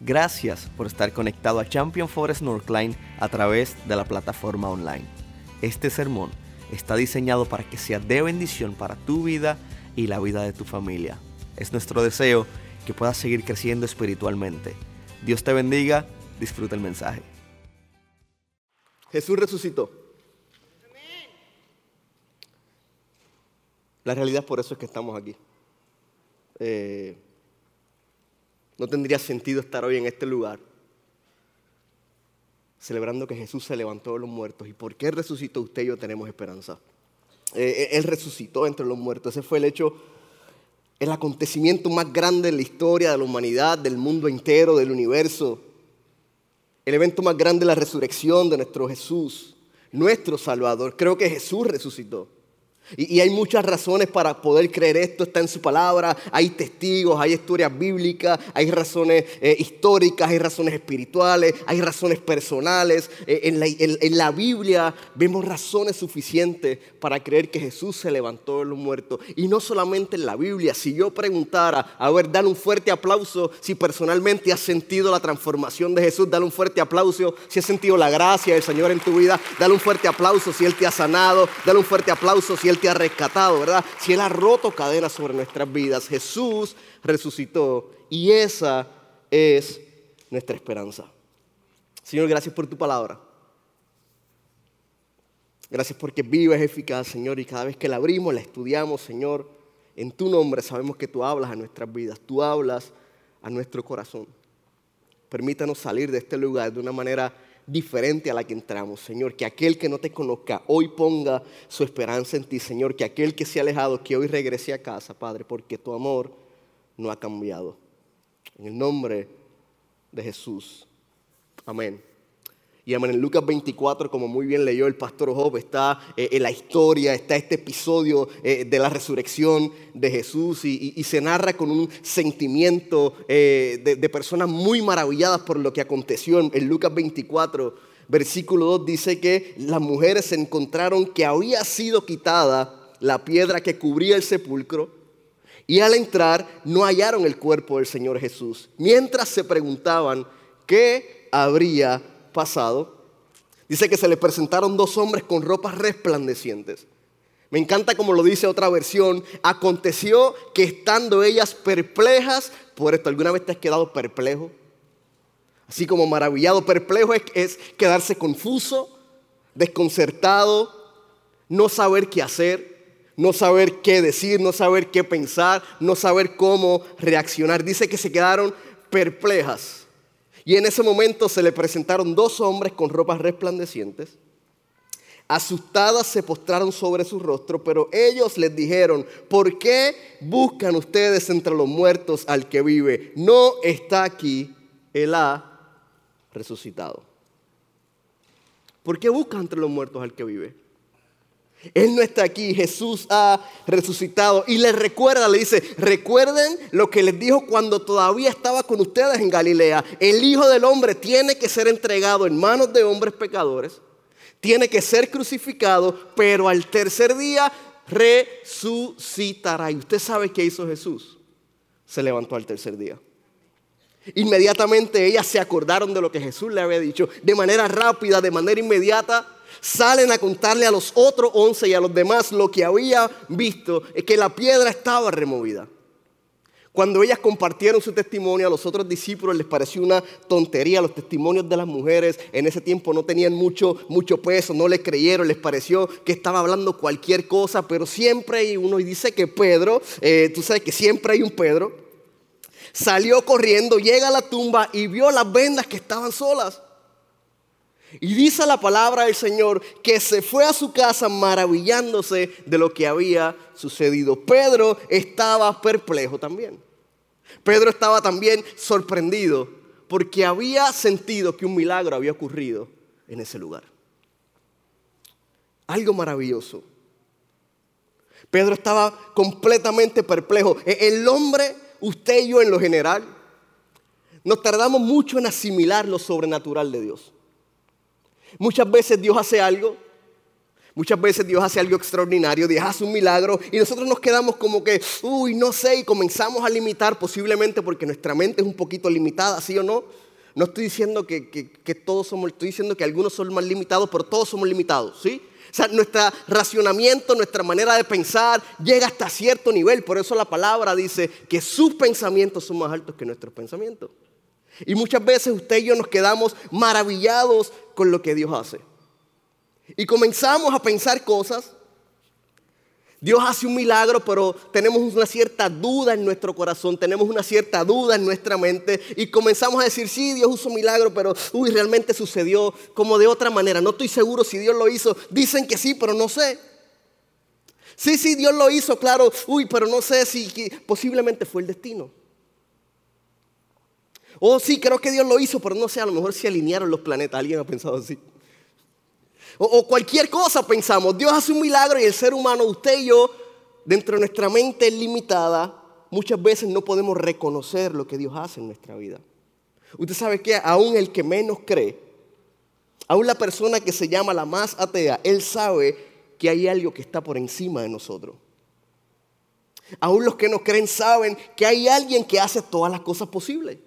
Gracias por estar conectado a Champion Forest Northline a través de la plataforma online. Este sermón está diseñado para que sea de bendición para tu vida y la vida de tu familia. Es nuestro deseo que puedas seguir creciendo espiritualmente. Dios te bendiga, disfruta el mensaje. Jesús resucitó. La realidad por eso es que estamos aquí. Eh, no tendría sentido estar hoy en este lugar celebrando que Jesús se levantó de los muertos. ¿Y por qué resucitó usted y yo tenemos esperanza? Eh, eh, él resucitó entre los muertos. Ese fue el hecho, el acontecimiento más grande en la historia de la humanidad, del mundo entero, del universo. El evento más grande la resurrección de nuestro Jesús, nuestro Salvador. Creo que Jesús resucitó. Y, hay muchas razones para poder creer esto, está en su palabra, hay testigos, hay historias bíblicas, hay razones eh, históricas, hay razones espirituales, hay razones personales. Eh, en, la, en, la, Biblia vemos razones suficientes para creer que Jesús se levantó de los muertos. Y no solamente en la Biblia, si yo preguntara, a ver, dale un fuerte aplauso si personalmente has sentido la transformación de Jesús, dale un fuerte aplauso si has sentido la gracia del Señor en tu vida, dale un fuerte aplauso si Él te ha sanado, dale un fuerte aplauso si Él te ha rescatado, ¿verdad? Si Él ha roto cadenas sobre nuestras vidas, Jesús resucitó y esa es nuestra esperanza. Señor, gracias por tu palabra. Gracias porque viva, es eficaz, Señor, y cada vez que la abrimos, la estudiamos, Señor, en tu nombre sabemos que tú hablas a nuestras vidas, tú hablas a nuestro corazón. Permítanos salir de este lugar de una manera diferente a la que entramos, Señor. Que aquel que no te conozca hoy ponga su esperanza en ti, Señor. Que aquel que se ha alejado, que hoy regrese a casa, Padre, porque tu amor no ha cambiado. En el nombre de Jesús. Amén. Y en Lucas 24, como muy bien leyó el pastor Job, está eh, en la historia, está este episodio eh, de la resurrección de Jesús y, se narra con un sentimiento eh, de, personas muy maravilladas por lo que aconteció. En, en Lucas 24, versículo 2 dice que las mujeres encontraron que había sido quitada la piedra que cubría el sepulcro y al entrar no hallaron el cuerpo del Señor Jesús, mientras se preguntaban qué habría pasado, dice que se le presentaron dos hombres con ropas resplandecientes. Me encanta como lo dice otra versión. Aconteció que estando ellas perplejas por esto, ¿alguna vez te has quedado perplejo? Así como maravillado, perplejo es, es quedarse confuso, desconcertado, no saber qué hacer, no saber qué decir, no saber qué pensar, no saber cómo reaccionar. Dice que se quedaron perplejas. Y en ese momento se le presentaron dos hombres con ropas resplandecientes. Asustadas se postraron sobre su rostro, pero ellos les dijeron, ¿por qué buscan ustedes entre los muertos al que vive? No está aquí, Él ha resucitado. ¿Por qué buscan entre los muertos al que vive? Él no está aquí, Jesús ha resucitado y les recuerda, le dice, recuerden lo que les dijo cuando todavía estaba con ustedes en Galilea. El Hijo del Hombre tiene que ser entregado en manos de hombres pecadores, tiene que ser crucificado, pero al tercer día resucitará. Y usted sabe qué hizo Jesús. Se levantó al tercer día. Inmediatamente ellas se acordaron de lo que Jesús le había dicho, de manera rápida, de manera inmediata salen a contarle a los otros once y a los demás lo que había visto, es que la piedra estaba removida. Cuando ellas compartieron su testimonio, a los otros discípulos les pareció una tontería. Los testimonios de las mujeres en ese tiempo no tenían mucho, mucho peso, no les creyeron, les pareció que estaba hablando cualquier cosa, pero siempre hay uno, y dice que Pedro, eh, tú sabes que siempre hay un Pedro, salió corriendo, llega a la tumba y vio las vendas que estaban solas. Y dice la palabra del Señor que se fue a su casa maravillándose de lo que había sucedido. Pedro estaba perplejo también. Pedro estaba también sorprendido porque había sentido que un milagro había ocurrido en ese lugar. Algo maravilloso. Pedro estaba completamente perplejo. E-, el hombre, usted y yo en lo general, nos tardamos mucho en asimilar lo sobrenatural de Dios. Muchas veces Dios hace algo, Muchas veces Dios hace algo extraordinario, Dios hace un milagro y nosotros nos quedamos como que, uy, no sé, y comenzamos a limitar posiblemente porque nuestra mente es un poquito limitada, ¿sí o no? No estoy diciendo que, todos somos, estoy diciendo que algunos son más limitados, pero todos somos limitados, ¿sí? O sea, nuestro racionamiento, nuestra manera de pensar llega hasta cierto nivel. Por eso la palabra dice que sus pensamientos son más altos que nuestros pensamientos. Y muchas veces usted y yo nos quedamos maravillados con lo que Dios hace. Y comenzamos a pensar cosas. Dios hace un milagro, pero tenemos una cierta duda en nuestro corazón, tenemos una cierta duda en nuestra mente y comenzamos a decir, sí, Dios hizo un milagro, pero uy, realmente sucedió como de otra manera. No estoy seguro si Dios lo hizo. Dicen que sí, pero no sé. Sí, sí, Dios lo hizo, claro. Uy, pero no sé si posiblemente fue el destino. Oh, sí, creo que Dios lo hizo, pero no sé, a lo mejor se alinearon los planetas. Alguien ha pensado así. O, cualquier cosa pensamos, Dios hace un milagro y el ser humano, usted y yo, dentro de nuestra mente limitada, muchas veces no podemos reconocer lo que Dios hace en nuestra vida. Usted sabe que aún el que menos cree, aún la persona que se llama la más atea, él sabe que hay algo que está por encima de nosotros. Aún los que no creen saben que hay alguien que hace todas las cosas posibles.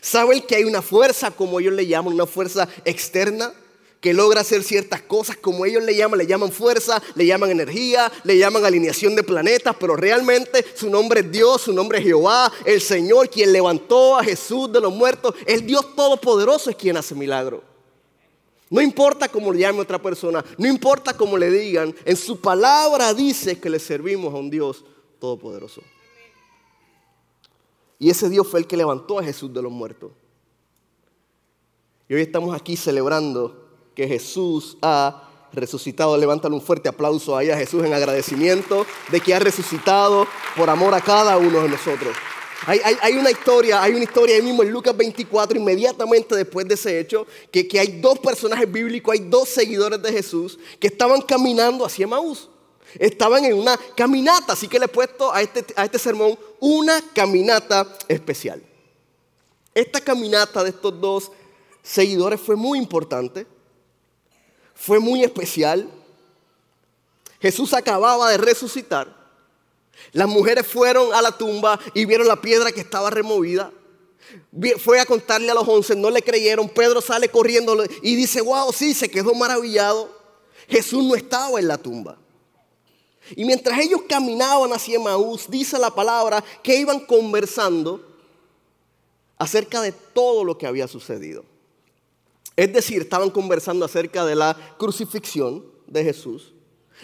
Saben que hay una fuerza, como ellos le llaman, una fuerza externa que logra hacer ciertas cosas como ellos le llaman, le llaman fuerza, le llaman energía, le llaman alineación de planetas, pero realmente su nombre es Dios, su nombre es Jehová, el Señor, quien levantó a Jesús de los muertos, el Dios Todopoderoso es quien hace milagros. No importa cómo le llame otra persona, no importa cómo le digan, en su palabra dice que le servimos a un Dios Todopoderoso. Y ese Dios fue el que levantó a Jesús de los muertos. Y hoy estamos aquí celebrando que Jesús ha resucitado. Levántale un fuerte aplauso ahí a Jesús en agradecimiento de que ha resucitado por amor a cada uno de nosotros. Hay, una historia, hay una historia ahí mismo en Lucas 24, inmediatamente después de ese hecho, que, que hay dos personajes bíblicos, hay dos seguidores de Jesús que estaban caminando hacia Maús. Estaban en una caminata, así que le he puesto a este, a este sermón una caminata especial. Esta caminata de estos dos seguidores fue muy importante fue muy especial. Jesús acababa de resucitar. Las mujeres fueron a la tumba y vieron la piedra que estaba removida. Fue a contarle a los once, no le creyeron. Pedro sale corriendo y dice, wow, sí, se quedó maravillado. Jesús no estaba en la tumba. Y mientras ellos caminaban hacia Maús, dice la palabra que iban conversando acerca de todo lo que había sucedido. Es decir, estaban conversando acerca de la crucifixión de Jesús.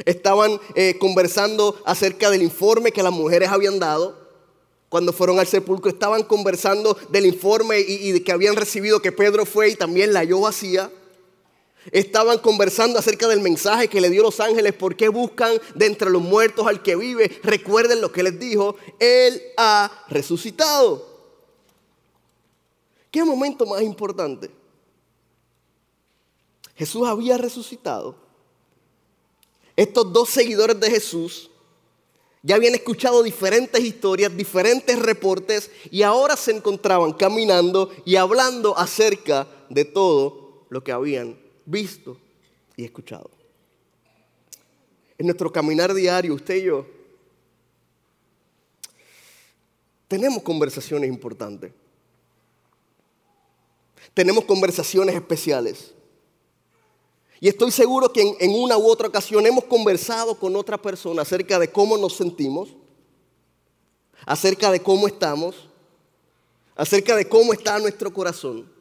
Estaban eh, conversando acerca del informe que las mujeres habían dado cuando fueron al sepulcro. Estaban conversando del informe y, que habían recibido que Pedro fue y también la halló vacía. Estaban conversando acerca del mensaje que le dio los ángeles. ¿Por qué buscan de entre los muertos al que vive? Recuerden lo que les dijo. Él ha resucitado. ¿Qué momento más importante? Jesús había resucitado. Estos dos seguidores de Jesús ya habían escuchado diferentes historias, diferentes reportes y ahora se encontraban caminando y hablando acerca de todo lo que habían visto y escuchado. En nuestro caminar diario, usted y yo, tenemos conversaciones importantes. Tenemos conversaciones especiales. Y estoy seguro que en, una u otra ocasión hemos conversado con otra persona acerca de cómo nos sentimos, acerca de cómo estamos, acerca de cómo está nuestro corazón.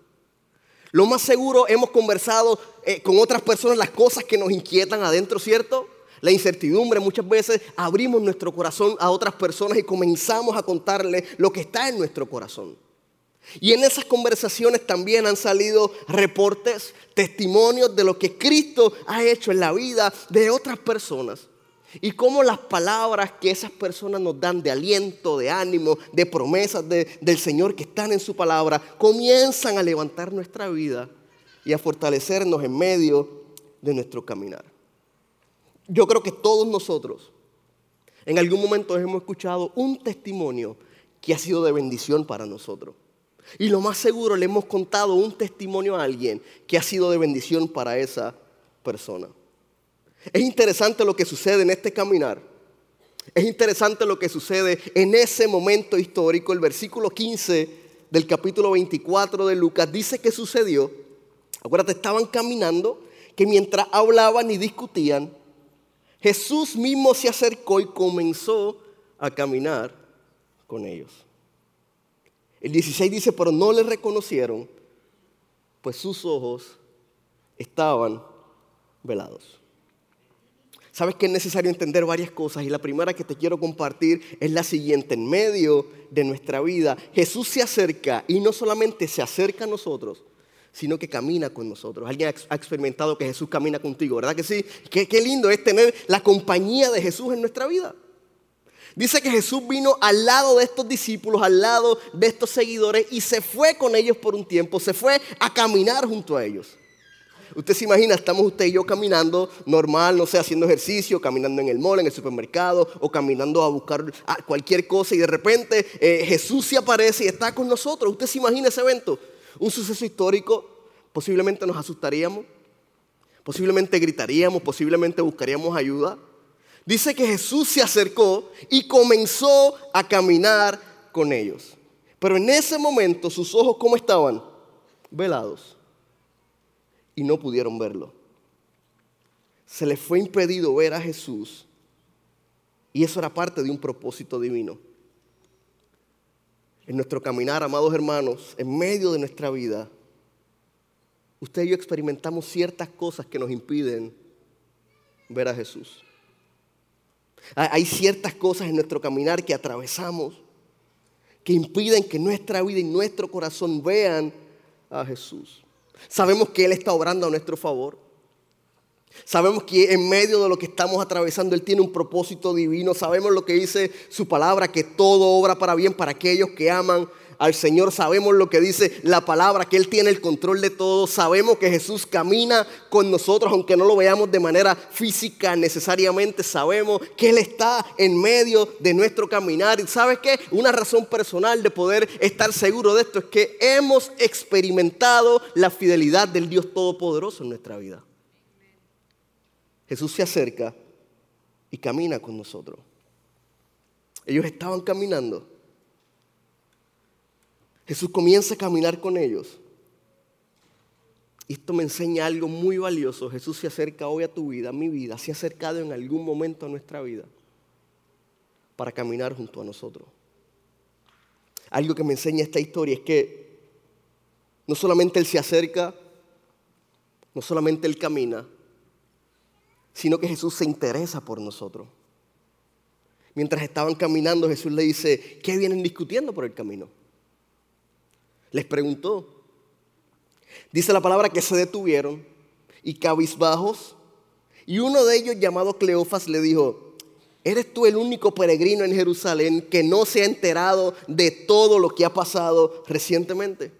Lo más seguro hemos conversado eh, con otras personas las cosas que nos inquietan adentro, ¿cierto? La incertidumbre, muchas veces abrimos nuestro corazón a otras personas y comenzamos a contarle lo que está en nuestro corazón. Y en esas conversaciones también han salido reportes, testimonios de lo que Cristo ha hecho en la vida de otras personas. Y cómo las palabras que esas personas nos dan de aliento, de ánimo, de promesas del Señor que están en su palabra, comienzan a levantar nuestra vida y a fortalecernos en medio de nuestro caminar. Yo creo que todos nosotros en algún momento hemos escuchado un testimonio que ha sido de bendición para nosotros. Y lo más seguro le hemos contado un testimonio a alguien que ha sido de bendición para esa persona. Es interesante lo que sucede en este caminar. Es interesante lo que sucede en ese momento histórico. El versículo 15 del capítulo 24 de Lucas dice que sucedió. Acuérdate, estaban caminando, que mientras hablaban y discutían, Jesús mismo se acercó y comenzó a caminar con ellos. El 16 dice, pero no le reconocieron, pues sus ojos estaban velados. Sabes que es necesario entender varias cosas y la primera que te quiero compartir es la siguiente. En medio de nuestra vida, Jesús se acerca y no solamente se acerca a nosotros, sino que camina con nosotros. Alguien ha experimentado que Jesús camina contigo, ¿verdad que sí? Qué, qué lindo es tener la compañía de Jesús en nuestra vida. Dice que Jesús vino al lado de estos discípulos, al lado de estos seguidores y se fue con ellos por un tiempo, se fue a caminar junto a ellos. Usted se imagina, estamos usted y yo caminando normal, no sé, haciendo ejercicio, caminando en el mall, en el supermercado o caminando a buscar cualquier cosa y de repente eh, Jesús se aparece y está con nosotros. Usted se imagina ese evento, un suceso histórico, posiblemente nos asustaríamos, posiblemente gritaríamos, posiblemente buscaríamos ayuda. Dice que Jesús se acercó y comenzó a caminar con ellos. Pero en ese momento sus ojos, ¿cómo estaban? Velados y no pudieron verlo. Se les fue impedido ver a Jesús y eso era parte de un propósito divino. En nuestro caminar, amados hermanos, en medio de nuestra vida, usted y yo experimentamos ciertas cosas que nos impiden ver a Jesús. Hay ciertas cosas en nuestro caminar que atravesamos que impiden que nuestra vida y nuestro corazón vean a Jesús. Sabemos que Él está obrando a nuestro favor. Sabemos que en medio de lo que estamos atravesando Él tiene un propósito divino. Sabemos lo que dice su palabra, que todo obra para bien para aquellos que aman al Señor, sabemos lo que dice la palabra, que Él tiene el control de todo, sabemos que Jesús camina con nosotros, aunque no lo veamos de manera física necesariamente, sabemos que Él está en medio de nuestro caminar. ¿Y sabes qué? Una razón personal de poder estar seguro de esto es que hemos experimentado la fidelidad del Dios Todopoderoso en nuestra vida. Jesús se acerca y camina con nosotros. Ellos estaban caminando Jesús comienza a caminar con ellos. Esto me enseña algo muy valioso. Jesús se acerca hoy a tu vida, a mi vida, se ha acercado en algún momento a nuestra vida para caminar junto a nosotros. Algo que me enseña esta historia es que no solamente Él se acerca, no solamente Él camina, sino que Jesús se interesa por nosotros. Mientras estaban caminando, Jesús le dice, ¿qué vienen discutiendo por el camino? Les preguntó. Dice la palabra que se detuvieron y cabizbajos. Y uno de ellos, llamado Cleofas, le dijo, ¿eres tú el único peregrino en Jerusalén que no se ha enterado de todo lo que ha pasado recientemente?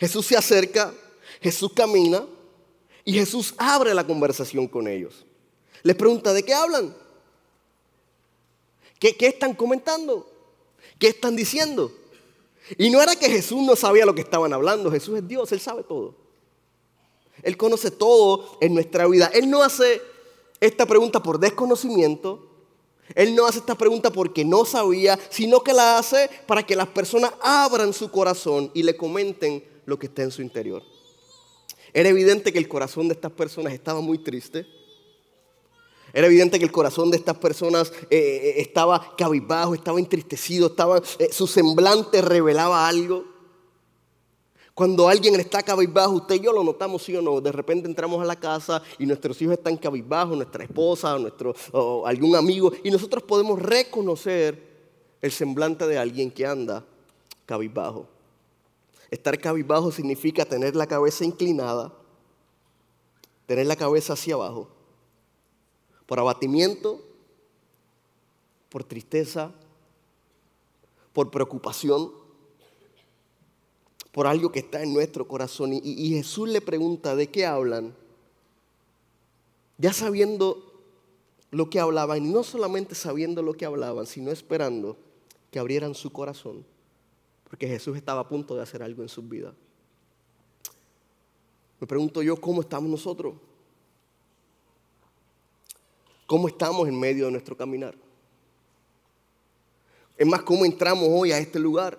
Jesús se acerca, Jesús camina y Jesús abre la conversación con ellos. Les pregunta, ¿de qué hablan? ¿Qué, qué están comentando? ¿Qué están diciendo? Y no era que Jesús no sabía lo que estaban hablando, Jesús es Dios, Él sabe todo. Él conoce todo en nuestra vida. Él no hace esta pregunta por desconocimiento, Él no hace esta pregunta porque no sabía, sino que la hace para que las personas abran su corazón y le comenten lo que está en su interior. Era evidente que el corazón de estas personas estaba muy triste era evidente que el corazón de estas personas eh, eh, estaba cabizbajo, estaba entristecido, estaba, eh, su semblante revelaba algo. Cuando alguien está cabizbajo, usted y yo lo notamos, sí o no. De repente entramos a la casa y nuestros hijos están cabizbajos, nuestra esposa, nuestro, o algún amigo, y nosotros podemos reconocer el semblante de alguien que anda cabizbajo. Estar cabizbajo significa tener la cabeza inclinada, tener la cabeza hacia abajo por abatimiento, por tristeza, por preocupación, por algo que está en nuestro corazón. Y, Jesús le pregunta, ¿de qué hablan? Ya sabiendo lo que hablaban, y no solamente sabiendo lo que hablaban, sino esperando que abrieran su corazón, porque Jesús estaba a punto de hacer algo en su vida. Me pregunto yo, ¿cómo estamos nosotros? Cómo estamos en medio de nuestro caminar. Es más, cómo entramos hoy a este lugar.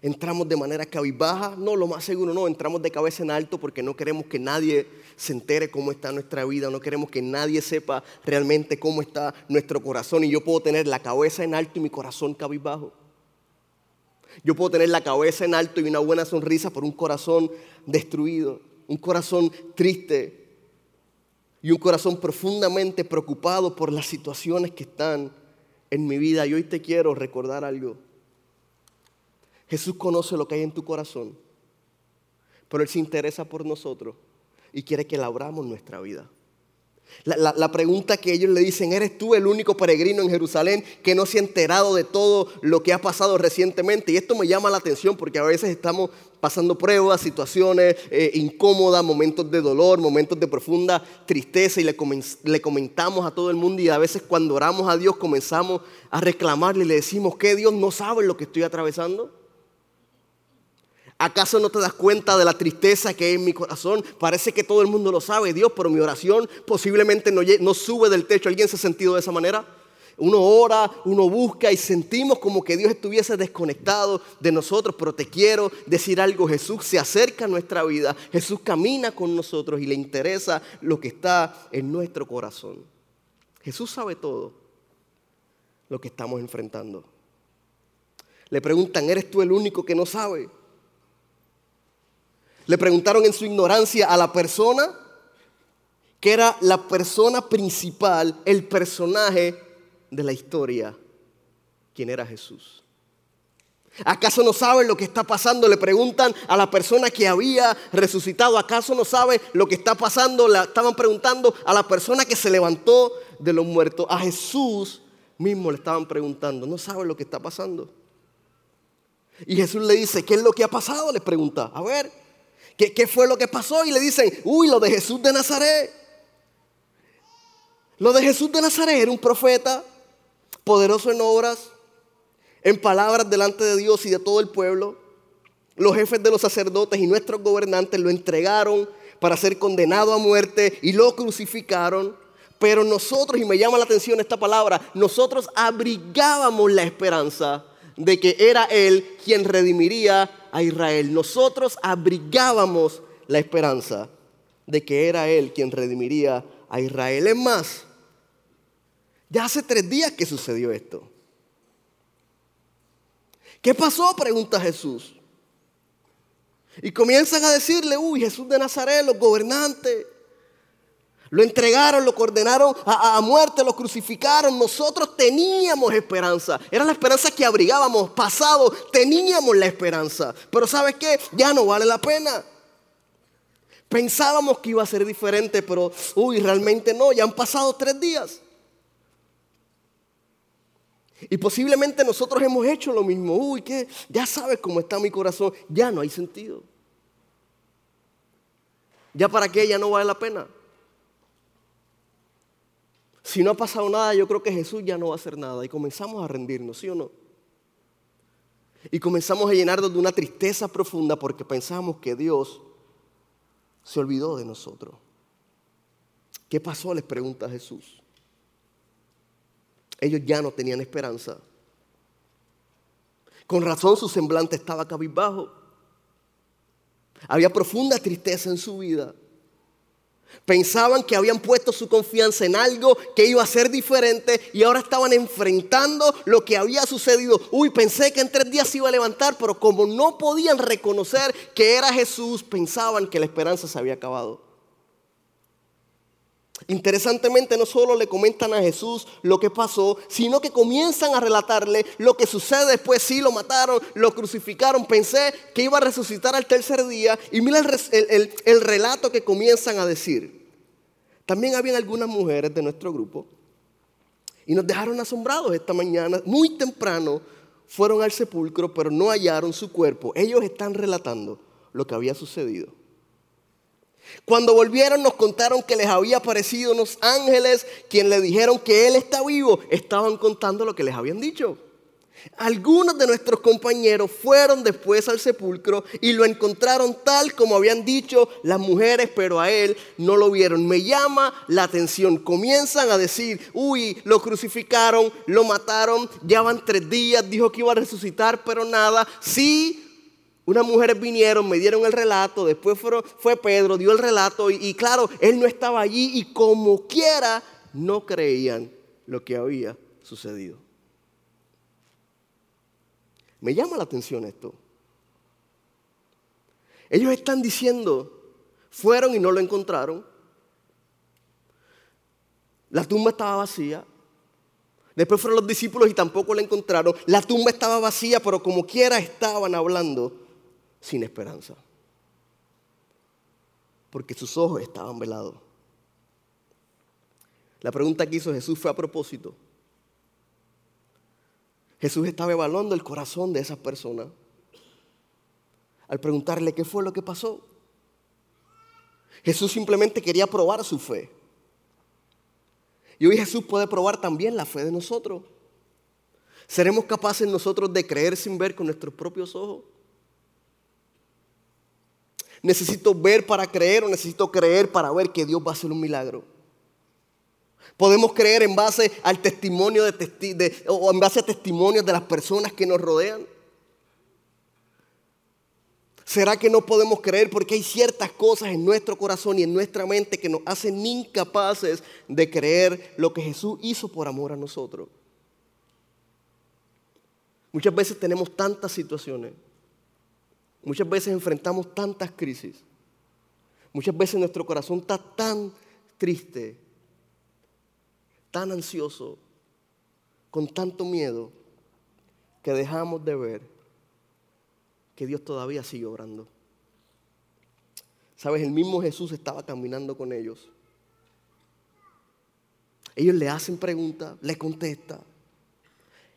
Entramos de manera cabizbaja, no, lo más seguro no, entramos de cabeza en alto porque no queremos que nadie se entere cómo está nuestra vida, no queremos que nadie sepa realmente cómo está nuestro corazón y yo puedo tener la cabeza en alto y mi corazón cabizbajo. Yo puedo tener la cabeza en alto y una buena sonrisa por un corazón destruido, un corazón triste y un corazón profundamente preocupado por las situaciones que están en mi vida. Y hoy te quiero recordar algo. Jesús conoce lo que hay en tu corazón, pero Él se interesa por nosotros y quiere que labramos nuestra vida. La, pregunta que ellos le dicen, ¿eres tú el único peregrino en Jerusalén que no se ha enterado de todo lo que ha pasado recientemente? Y esto me llama la atención porque a veces estamos pasando pruebas, situaciones eh, incómodas, momentos de dolor, momentos de profunda tristeza y le, comentamos a todo el mundo y a veces cuando oramos a Dios comenzamos a reclamarle y le decimos que Dios no sabe lo que estoy atravesando. ¿Acaso no te das cuenta de la tristeza que hay en mi corazón? Parece que todo el mundo lo sabe, Dios, pero mi oración posiblemente no, no sube del techo. ¿Alguien se ha sentido de esa manera? Uno ora, uno busca y sentimos como que Dios estuviese desconectado de nosotros, pero te quiero decir algo, Jesús se acerca a nuestra vida, Jesús camina con nosotros y le interesa lo que está en nuestro corazón. Jesús sabe todo lo que estamos enfrentando. Le preguntan, ¿eres tú el único que no sabe? Le preguntaron en su ignorancia a la persona que era la persona principal, el personaje de la historia, quién era Jesús. ¿Acaso no saben lo que está pasando? Le preguntan a la persona que había resucitado. ¿Acaso no sabe lo que está pasando? Le estaban preguntando a la persona que se levantó de los muertos. A Jesús mismo le estaban preguntando. ¿No sabe lo que está pasando? Y Jesús le dice, ¿qué es lo que ha pasado? Le pregunta. A ver, ¿Qué, fue lo que pasó? Y le dicen, uy, lo de Jesús de Nazaret. Lo de Jesús de Nazaret era un profeta poderoso en obras, en palabras delante de Dios y de todo el pueblo. Los jefes de los sacerdotes y nuestros gobernantes lo entregaron para ser condenado a muerte y lo crucificaron. Pero nosotros, y me llama la atención esta palabra, nosotros abrigábamos la esperanza de que era Él quien redimiría a Israel. Nosotros abrigábamos la esperanza de que era Él quien redimiría a Israel. Es más, ya hace tres días que sucedió esto. ¿Qué pasó? Pregunta Jesús. Y comienzan a decirle, uy, Jesús de Nazaret, los gobernantes, lo entregaron, lo condenaron a, muerte, lo crucificaron. Nosotros teníamos esperanza. Era la esperanza que abrigábamos. Pasado, teníamos la esperanza. Pero ¿sabes qué? Ya no vale la pena. Pensábamos que iba a ser diferente, pero, uy, realmente no. Ya han pasado tres días. Y posiblemente nosotros hemos hecho lo mismo. Uy, que ya sabes cómo está mi corazón. Ya no hay sentido. Ya para qué, ya no vale la pena. Si no ha pasado nada, yo creo que Jesús ya no va a hacer nada. Y comenzamos a rendirnos, ¿sí o no? Y comenzamos a llenarnos de una tristeza profunda porque pensamos que Dios se olvidó de nosotros. ¿Qué pasó? Les pregunta Jesús. Ellos ya no tenían esperanza. Con razón su semblante estaba cabizbajo. Había profunda tristeza en su vida. Pensaban que habían puesto su confianza en algo que iba a ser diferente y ahora estaban enfrentando lo que había sucedido. Uy, pensé que en tres días se iba a levantar, pero como no podían reconocer que era Jesús, pensaban que la esperanza se había acabado. Interesantemente no solo le comentan a Jesús lo que pasó, sino que comienzan a relatarle lo que sucede después. Sí, lo mataron, lo crucificaron, pensé que iba a resucitar al tercer día. Y mira el, el relato que comienzan a decir. También habían algunas mujeres de nuestro grupo y nos dejaron asombrados esta mañana, muy temprano, fueron al sepulcro, pero no hallaron su cuerpo. Ellos están relatando lo que había sucedido. Cuando volvieron nos contaron que les había aparecido unos ángeles quien le dijeron que Él está vivo. Estaban contando lo que les habían dicho. Algunos de nuestros compañeros fueron después al sepulcro y lo encontraron tal como habían dicho las mujeres, pero a él no lo vieron. Me llama la atención. Comienzan a decir, uy, lo crucificaron, lo mataron, ya van tres días, dijo que iba a resucitar, pero nada. Sí, unas mujeres vinieron, me dieron el relato, después fue Pedro, dio el relato y, y claro, él no estaba allí y como quiera no creían lo que había sucedido. Me llama la atención esto. Ellos están diciendo, fueron y no lo encontraron. La tumba estaba vacía. Después fueron los discípulos y tampoco la encontraron. La tumba estaba vacía, pero como quiera estaban hablando sin esperanza. Porque sus ojos estaban velados. La pregunta que hizo Jesús fue a propósito. Jesús estaba evaluando el corazón de esas personas al preguntarle qué fue lo que pasó. Jesús simplemente quería probar su fe. Y hoy Jesús puede probar también la fe de nosotros. ¿Seremos capaces nosotros de creer sin ver con nuestros propios ojos? ¿Necesito ver para creer o necesito creer para ver que Dios va a hacer un milagro? Podemos creer en base al testimonio de, o en base a testimonios de las personas que nos rodean. ¿Será que no podemos creer porque hay ciertas cosas en nuestro corazón y en nuestra mente que nos hacen incapaces de creer lo que Jesús hizo por amor a nosotros? Muchas veces tenemos tantas situaciones, muchas veces enfrentamos tantas crisis, muchas veces nuestro corazón está tan triste tan ansioso, con tanto miedo, que dejamos de ver que Dios todavía sigue obrando. Sabes, el mismo Jesús estaba caminando con ellos. Ellos le hacen preguntas, le contesta.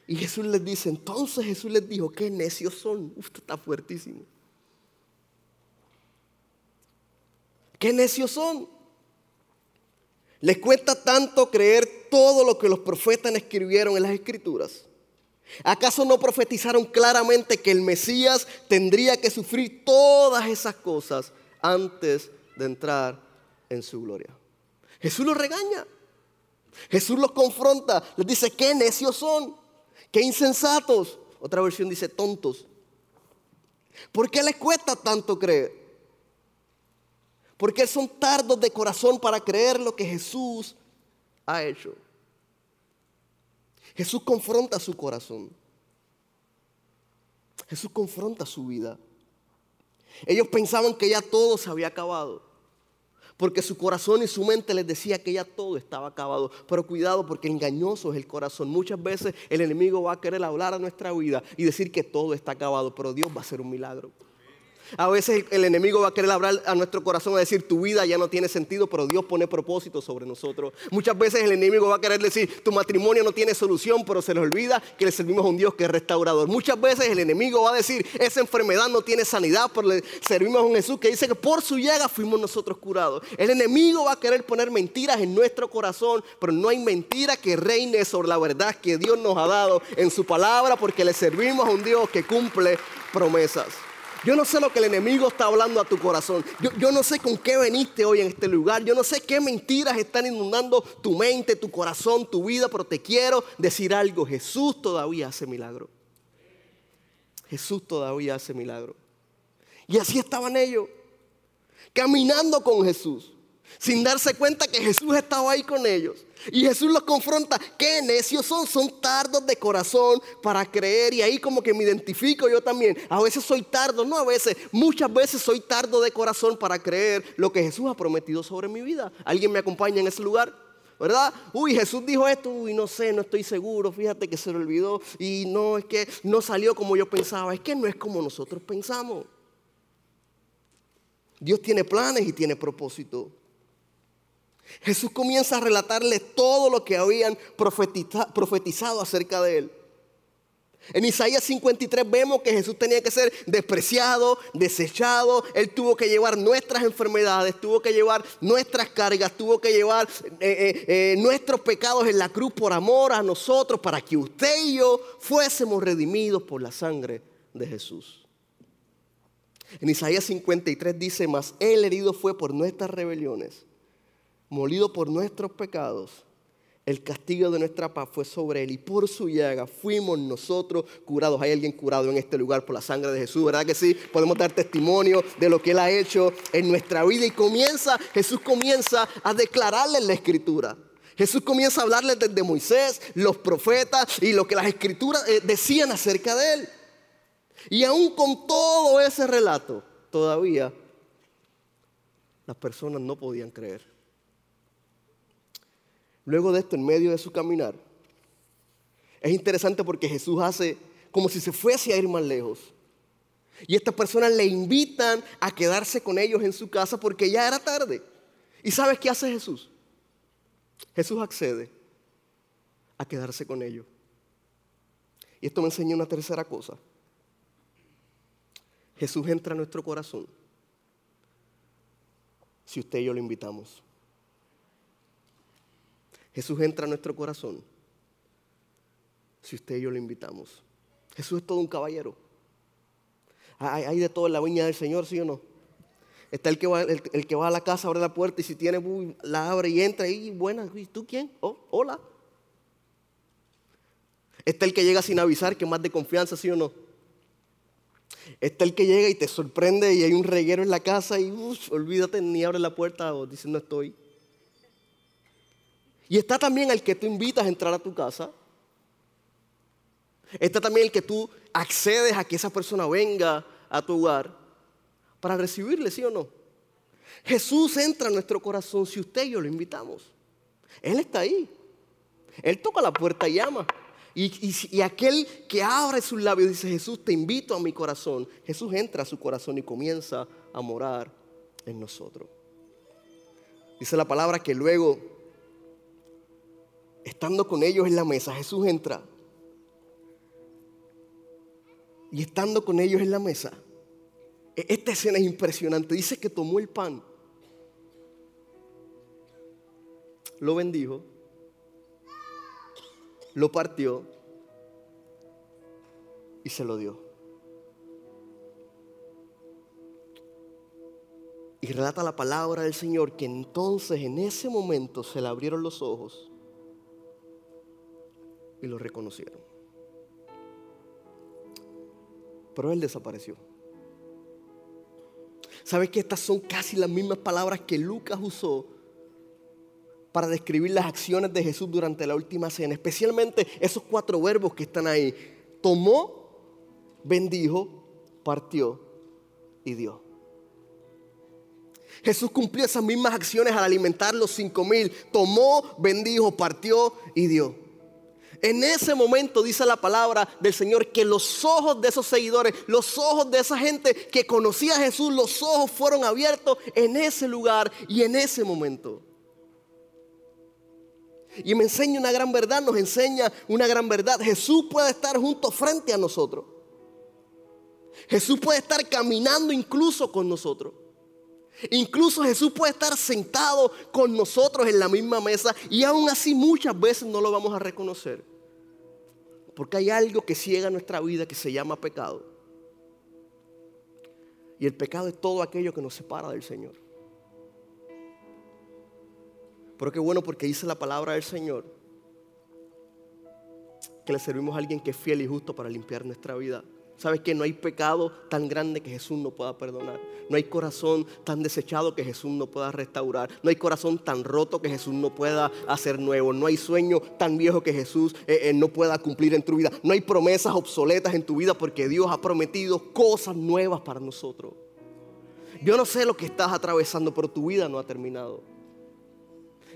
Y Jesús les dice, entonces Jesús les dijo, qué necios son. Usted está fuertísimo. ¿Qué necios son? Les cuesta tanto creer todo lo que los profetas escribieron en las escrituras. ¿Acaso no profetizaron claramente que el Mesías tendría que sufrir todas esas cosas antes de entrar en su gloria? Jesús los regaña. Jesús los confronta. Les dice, qué necios son, qué insensatos. Otra versión dice, tontos. ¿Por qué les cuesta tanto creer? Porque son tardos de corazón para creer lo que Jesús ha hecho. Jesús confronta su corazón. Jesús confronta su vida. Ellos pensaban que ya todo se había acabado. Porque su corazón y su mente les decía que ya todo estaba acabado. Pero cuidado porque engañoso es el corazón. Muchas veces el enemigo va a querer hablar a nuestra vida y decir que todo está acabado. Pero Dios va a hacer un milagro. A veces el enemigo va a querer hablar a nuestro corazón a decir tu vida ya no tiene sentido, pero Dios pone propósito sobre nosotros. Muchas veces el enemigo va a querer decir tu matrimonio no tiene solución, pero se le olvida que le servimos a un Dios que es restaurador. Muchas veces el enemigo va a decir esa enfermedad no tiene sanidad, pero le servimos a un Jesús que dice que por su llaga fuimos nosotros curados. El enemigo va a querer poner mentiras en nuestro corazón, pero no hay mentira que reine sobre la verdad que Dios nos ha dado en su palabra, porque le servimos a un Dios que cumple promesas. Yo no sé lo que el enemigo está hablando a tu corazón. Yo, no sé con qué veniste hoy en este lugar. Yo no sé qué mentiras están inundando tu mente, tu corazón, tu vida, pero te quiero decir algo. Jesús todavía hace milagro. Jesús todavía hace milagro. Y así estaban ellos, caminando con Jesús sin darse cuenta que Jesús estaba ahí con ellos. Y Jesús los confronta, qué necios son, son tardos de corazón para creer. Y ahí como que me identifico yo también. A veces soy tardo, no a veces, muchas veces soy tardo de corazón para creer lo que Jesús ha prometido sobre mi vida. ¿Alguien me acompaña en ese lugar? ¿verdad? Uy, Jesús dijo esto, uy, no sé, no estoy seguro, fíjate que se le olvidó y no, es que no salió como yo pensaba, es que no es como nosotros pensamos. Dios tiene planes y tiene propósito. Jesús comienza a relatarle todo lo que habían profetizado acerca de él. En Isaías 53 vemos que Jesús tenía que ser despreciado, desechado. Él tuvo que llevar nuestras enfermedades, tuvo que llevar nuestras cargas, tuvo que llevar eh, eh, eh, nuestros pecados en la cruz por amor a nosotros, para que usted y yo fuésemos redimidos por la sangre de Jesús. En Isaías 53 dice, mas Él herido fue por nuestras rebeliones, molido por nuestros pecados el castigo de nuestra paz fue sobre él y por su llaga fuimos nosotros curados. Hay alguien curado en este lugar por la sangre de Jesús, ¿verdad que sí? Podemos dar testimonio de lo que él ha hecho en nuestra vida y comienza, Jesús comienza a declararle en la escritura. Jesús comienza a hablarle desde Moisés, los profetas y lo que las escrituras eh, decían acerca de él. Y aún con todo ese relato, todavía las personas no podían creer. Luego de esto, en medio de su caminar, es interesante porque Jesús hace como si se fuese a ir más lejos. Y estas personas le invitan a quedarse con ellos en su casa porque ya era tarde. ¿Y sabes qué hace Jesús? Jesús accede a quedarse con ellos. Y esto me enseña una tercera cosa. Jesús entra a nuestro corazón si usted y yo lo invitamos. Jesús entra a nuestro corazón si usted y yo lo invitamos. Jesús es todo un caballero. Hay, de todo en la viña del Señor, ¿sí o no? Está el que va, el, que va a la casa, abre la puerta y si tiene, la abre y entra y buena, ¿y tú quién? Oh, hola. Está el que llega sin avisar, que más de confianza, ¿sí o no? Está el que llega y te sorprende y hay un reguero en la casa y olvídate, ni abre la puerta o dice no estoy. Y está también el que tú invitas a entrar a tu casa. Está también el que tú accedes a que esa persona venga a tu hogar para recibirle, ¿sí o no? Jesús entra en nuestro corazón si usted y yo lo invitamos. Él está ahí. Él toca la puerta y llama. Y, y, aquel que abre sus labios dice, Jesús, te invito a mi corazón. Jesús entra a su corazón y comienza a morar en nosotros. Dice la palabra que luego estando con ellos en la mesa, Jesús entra. Y estando con ellos en la mesa, e-, esta escena es impresionante. Dice que tomó el pan, lo bendijo, lo partió y se lo dio. Y relata la palabra del Señor que entonces en ese momento se le abrieron los ojos y lo reconocieron. Pero él desapareció. ¿Sabes que estas son casi las mismas palabras que Lucas usó para describir las acciones de Jesús durante la última cena? Especialmente esos cuatro verbos que están ahí. Tomó, bendijo, partió y dio. Jesús cumplió esas mismas acciones al alimentar los cinco mil. Tomó, bendijo, partió y dio. En ese momento dice la palabra del Señor que los ojos de esos seguidores, los ojos de esa gente que conocía a Jesús, los ojos fueron abiertos en ese lugar y en ese momento. Y me enseña una gran verdad, nos enseña una gran verdad. Jesús puede estar junto frente a nosotros. Jesús puede estar caminando incluso con nosotros. Incluso Jesús puede estar sentado con nosotros en la misma mesa y aún así muchas veces no lo vamos a reconocer. Porque hay algo que ciega nuestra vida que se llama pecado. Y el pecado es todo aquello que nos separa del Señor. Pero qué bueno porque dice la palabra del Señor que le servimos a alguien que es fiel y justo para limpiar nuestra vida. ¿Sabes que no hay pecado tan grande que Jesús no pueda perdonar? No hay corazón tan desechado que Jesús no pueda restaurar. No hay corazón tan roto que Jesús no pueda hacer nuevo. No hay sueño tan viejo que Jesús eh, eh, no pueda cumplir en tu vida. No hay promesas obsoletas en tu vida porque Dios ha prometido cosas nuevas para nosotros. Yo no sé lo que estás atravesando, pero tu vida no ha terminado.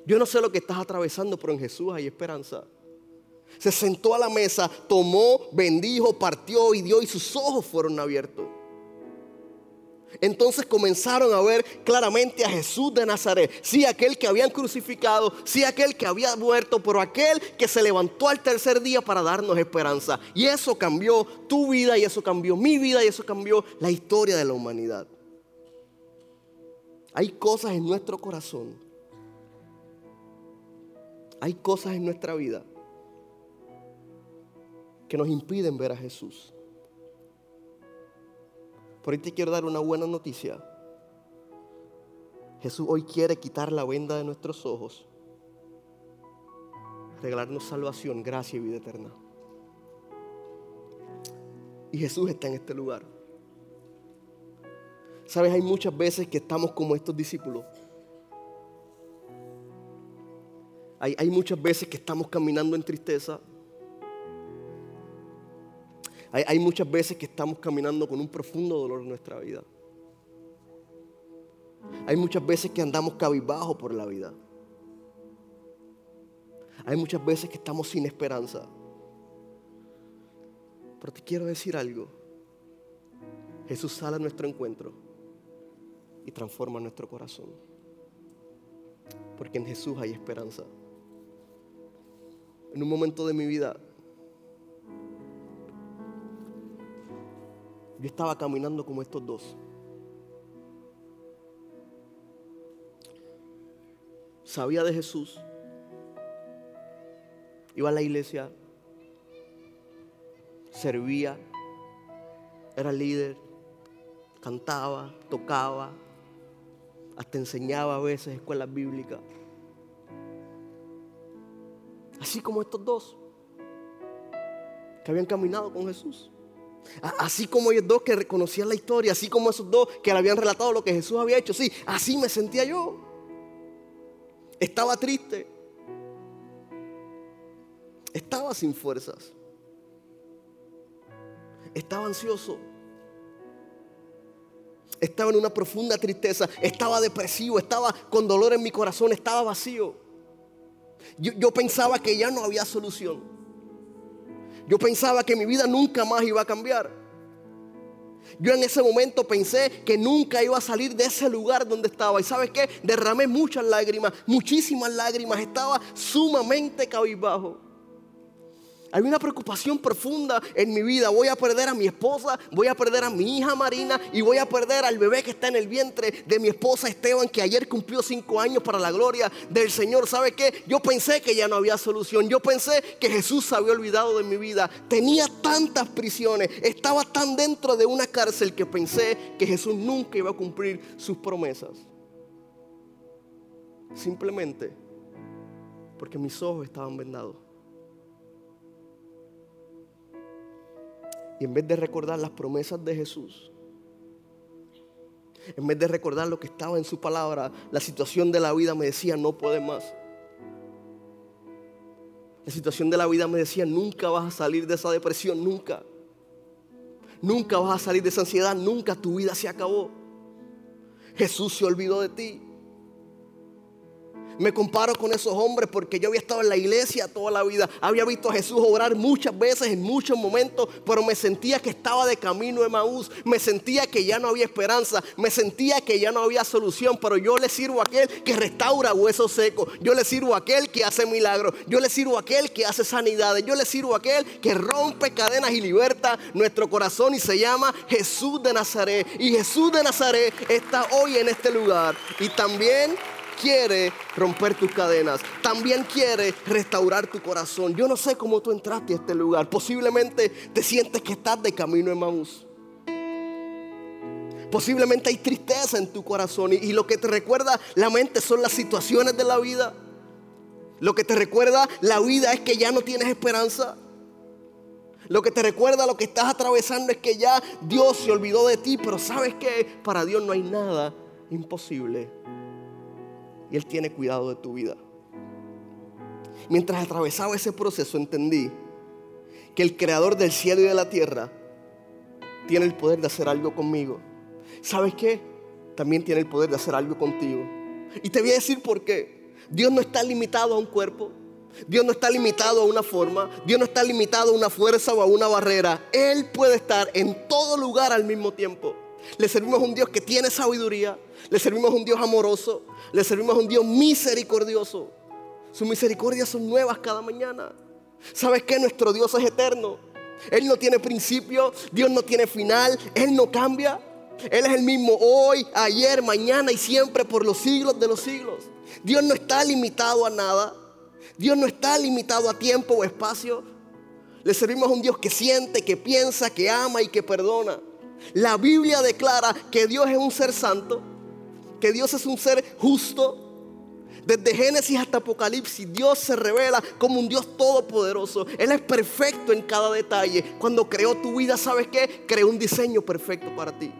Yo no sé lo que estás atravesando, pero en Jesús hay esperanza. Se sentó a la mesa, tomó, bendijo, partió y dio y sus ojos fueron abiertos. Entonces comenzaron a ver claramente a Jesús de Nazaret. Sí, aquel que habían crucificado, sí, aquel que había muerto, pero aquel que se levantó al tercer día para darnos esperanza. Y eso cambió tu vida y eso cambió mi vida y eso cambió la historia de la humanidad. Hay cosas en nuestro corazón. Hay cosas en nuestra vida que nos impiden ver a Jesús. Por ahí te quiero dar una buena noticia. Jesús hoy quiere quitar la venda de nuestros ojos, regalarnos salvación, gracia y vida eterna. Y Jesús está en este lugar. Sabes, hay muchas veces que estamos como estos discípulos. Hay, hay muchas veces que estamos caminando en tristeza, hay, muchas veces que estamos caminando con un profundo dolor en nuestra vida. Hay muchas veces que andamos cabizbajo por la vida. Hay muchas veces que estamos sin esperanza. Pero te quiero decir algo. Jesús sale a nuestro encuentro y transforma nuestro corazón. Porque en Jesús hay esperanza. En un momento de mi vida Yo estaba caminando como estos dos. Sabía de Jesús. Iba a la iglesia. Servía. Era líder. Cantaba, tocaba. Hasta enseñaba a veces escuelas bíblicas. Así como estos dos que habían caminado con Jesús. Así como ellos dos que reconocían la historia, así como esos dos que le habían relatado lo que Jesús había hecho, sí, así me sentía yo. Estaba triste. Estaba sin fuerzas. Estaba ansioso. Estaba en una profunda tristeza. Estaba depresivo. Estaba con dolor en mi corazón. Estaba vacío. Yo, yo pensaba que ya no había solución. Yo pensaba que mi vida nunca más iba a cambiar. Yo en ese momento pensé que nunca iba a salir de ese lugar donde estaba. Y sabes qué? Derramé muchas lágrimas, muchísimas lágrimas. Estaba sumamente cabizbajo. Hay una preocupación profunda en mi vida. Voy a perder a mi esposa, voy a perder a mi hija Marina y voy a perder al bebé que está en el vientre de mi esposa Esteban, que ayer cumplió cinco años para la gloria del Señor. ¿Sabe qué? Yo pensé que ya no había solución. Yo pensé que Jesús se había olvidado de mi vida. Tenía tantas prisiones, estaba tan dentro de una cárcel que pensé que Jesús nunca iba a cumplir sus promesas. Simplemente porque mis ojos estaban vendados. Y en vez de recordar las promesas de Jesús, en vez de recordar lo que estaba en su palabra, la situación de la vida me decía, no puedes más. La situación de la vida me decía, nunca vas a salir de esa depresión, nunca. Nunca vas a salir de esa ansiedad, nunca tu vida se acabó. Jesús se olvidó de ti. Me comparo con esos hombres porque yo había estado en la iglesia toda la vida. Había visto a Jesús obrar muchas veces en muchos momentos, pero me sentía que estaba de camino de Maús. Me sentía que ya no había esperanza. Me sentía que ya no había solución. Pero yo le sirvo a aquel que restaura huesos secos. Yo le sirvo a aquel que hace milagros. Yo le sirvo a aquel que hace sanidades. Yo le sirvo a aquel que rompe cadenas y liberta nuestro corazón y se llama Jesús de Nazaret. Y Jesús de Nazaret está hoy en este lugar. Y también quiere romper tus cadenas, también quiere restaurar tu corazón. Yo no sé cómo tú entraste a este lugar. Posiblemente te sientes que estás de camino en Maús. Posiblemente hay tristeza en tu corazón y, y lo que te recuerda la mente son las situaciones de la vida. Lo que te recuerda la vida es que ya no tienes esperanza. Lo que te recuerda lo que estás atravesando es que ya Dios se olvidó de ti, pero sabes que para Dios no hay nada imposible y Él tiene cuidado de tu vida. Mientras atravesaba ese proceso entendí que el creador del cielo y de la tierra tiene el poder de hacer algo conmigo. ¿Sabes qué? También tiene el poder de hacer algo contigo. Y te voy a decir por qué. Dios no está limitado a un cuerpo. Dios no está limitado a una forma. Dios no está limitado a una fuerza o a una barrera. Él puede estar en todo lugar al mismo tiempo. Le servimos a un Dios que tiene sabiduría. Le servimos a un Dios amoroso. Le servimos a un Dios misericordioso. Sus misericordias son nuevas cada mañana. ¿Sabes qué? Nuestro Dios es eterno. Él no tiene principio. Dios no tiene final. Él no cambia. Él es el mismo hoy, ayer, mañana y siempre por los siglos de los siglos. Dios no está limitado a nada. Dios no está limitado a tiempo o espacio. Le servimos a un Dios que siente, que piensa, que ama y que perdona. La Biblia declara que Dios es un ser santo, que Dios es un ser justo. Desde Génesis hasta Apocalipsis, Dios se revela como un Dios todopoderoso. Él es perfecto en cada detalle. Cuando creó tu vida, ¿sabes qué? Creó un diseño perfecto para ti.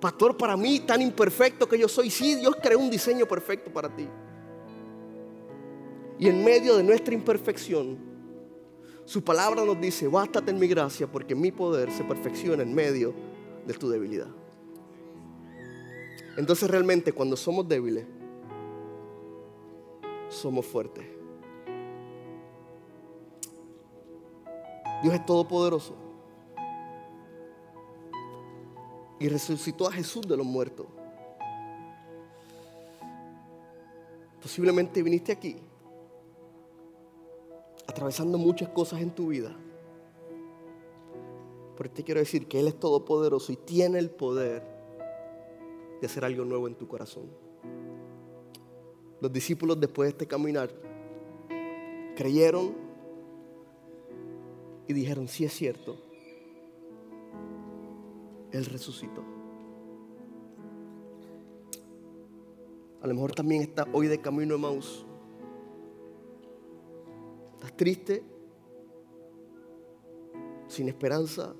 Pastor, para mí, tan imperfecto que yo soy, sí, Dios creó un diseño perfecto para ti. Y en medio de nuestra imperfección, su palabra nos dice, bástate en mi gracia porque mi poder se perfecciona en medio de tu debilidad. Entonces realmente cuando somos débiles, somos fuertes. Dios es todopoderoso. Y resucitó a Jesús de los muertos. Posiblemente viniste aquí atravesando muchas cosas en tu vida. Pero te quiero decir que Él es todopoderoso y tiene el poder de hacer algo nuevo en tu corazón. Los discípulos después de este caminar creyeron y dijeron, sí es cierto, Él resucitó. A lo mejor también está hoy de camino a Maus ¿Estás triste? ¿Sin esperanza?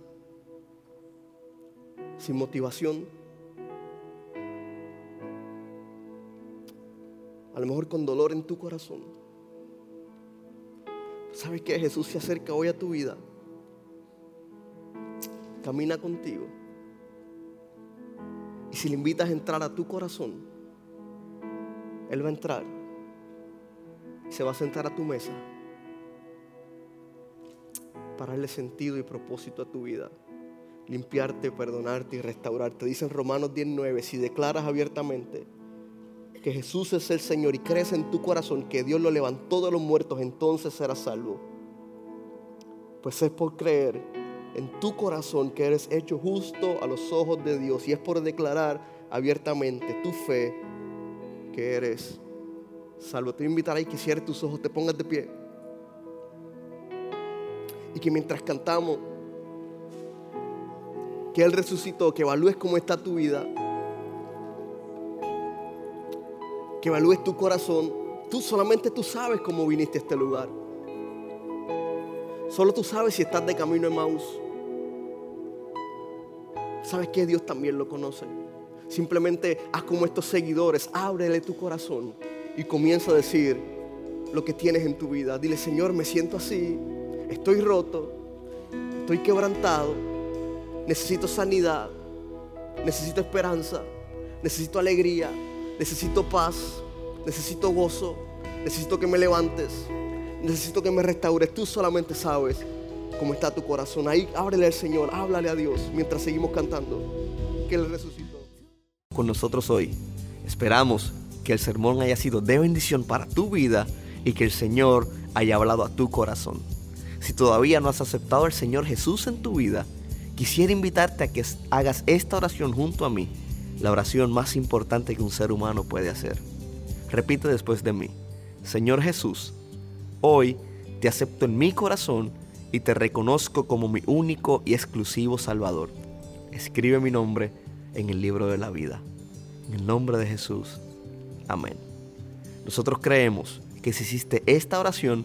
¿Sin motivación? A lo mejor con dolor en tu corazón. ¿Sabes que Jesús se acerca hoy a tu vida? Camina contigo. Y si le invitas a entrar a tu corazón, Él va a entrar y se va a sentar a tu mesa para darle sentido y propósito a tu vida. Limpiarte, perdonarte y restaurarte. Dice en Romanos 19, si declaras abiertamente que Jesús es el Señor y crees en tu corazón que Dios lo levantó de los muertos, entonces serás salvo. Pues es por creer en tu corazón que eres hecho justo a los ojos de Dios y es por declarar abiertamente tu fe que eres salvo. Te voy a tus ojos, te pongas de pie y que mientras cantamos, que Él resucitó, que evalúes cómo está tu vida, que evalúes tu corazón. Tú solamente tú sabes cómo viniste a este lugar. Solo tú sabes si estás de camino en Maús. ¿Sabes que Dios también lo conoce? Simplemente haz como estos seguidores, ábrele tu corazón y comienza a decir lo que tienes en tu vida. Dile, Señor, me siento así, estoy roto, estoy quebrantado, necesito sanidad, necesito esperanza, necesito alegría, necesito paz, necesito gozo, necesito que me levantes, necesito que me restaures. Tú solamente sabes cómo está tu corazón. Ahí ábrele al Señor, háblale a Dios mientras seguimos cantando que Él resucitó. Con nosotros hoy. Esperamos que el sermón haya sido de bendición para tu vida y que el Señor haya hablado a tu corazón. Si todavía no has aceptado al Señor Jesús en tu vida, quisiera invitarte a que hagas esta oración junto a mí, la oración más importante que un ser humano puede hacer. Repite después de mí, Señor Jesús, hoy te acepto en mi corazón y te reconozco como mi único y exclusivo Salvador. Escribe mi nombre en el libro de la vida. En el nombre de Jesús. Amén. Nosotros creemos que si hiciste esta oración,